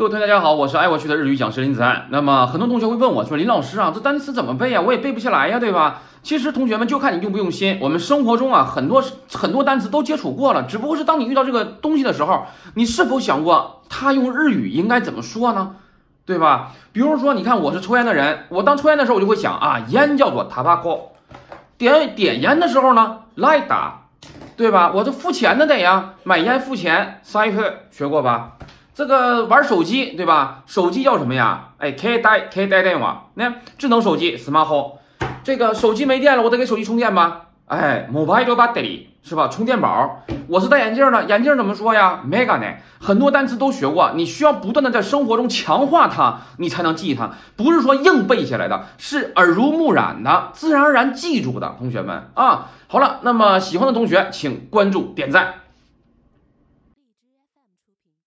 各位同学，大家好，我是爱我趣的日语讲师林子安。那么很多同学会问我说：“林老师啊，这单词怎么背啊？我也背不下来呀，对吧？”其实同学们就看你用不用心。我们生活中啊，很多很多单词都接触过了，只不过是当你遇到这个东西的时候，你是否想过它用日语应该怎么说呢？对吧？比如说，你看我是抽烟的人，我当抽烟的时候，我就会想啊，烟叫做 tobacco，点点烟的时候呢，light，对吧？我这付钱的得呀，买烟付钱 s i p e 学过吧？这个玩手机对吧？手机叫什么呀？哎，K 带 K 带电话，那智能手机 smart phone。这个手机没电了，我得给手机充电吧？哎，mobile battery 是吧？充电宝。我是戴眼镜的，眼镜怎么说呀？mega 呢？很多单词都学过，你需要不断的在生活中强化它，你才能记它。不是说硬背下来的，是耳濡目染的，自然而然记住的。同学们啊，好了，那么喜欢的同学请关注点赞。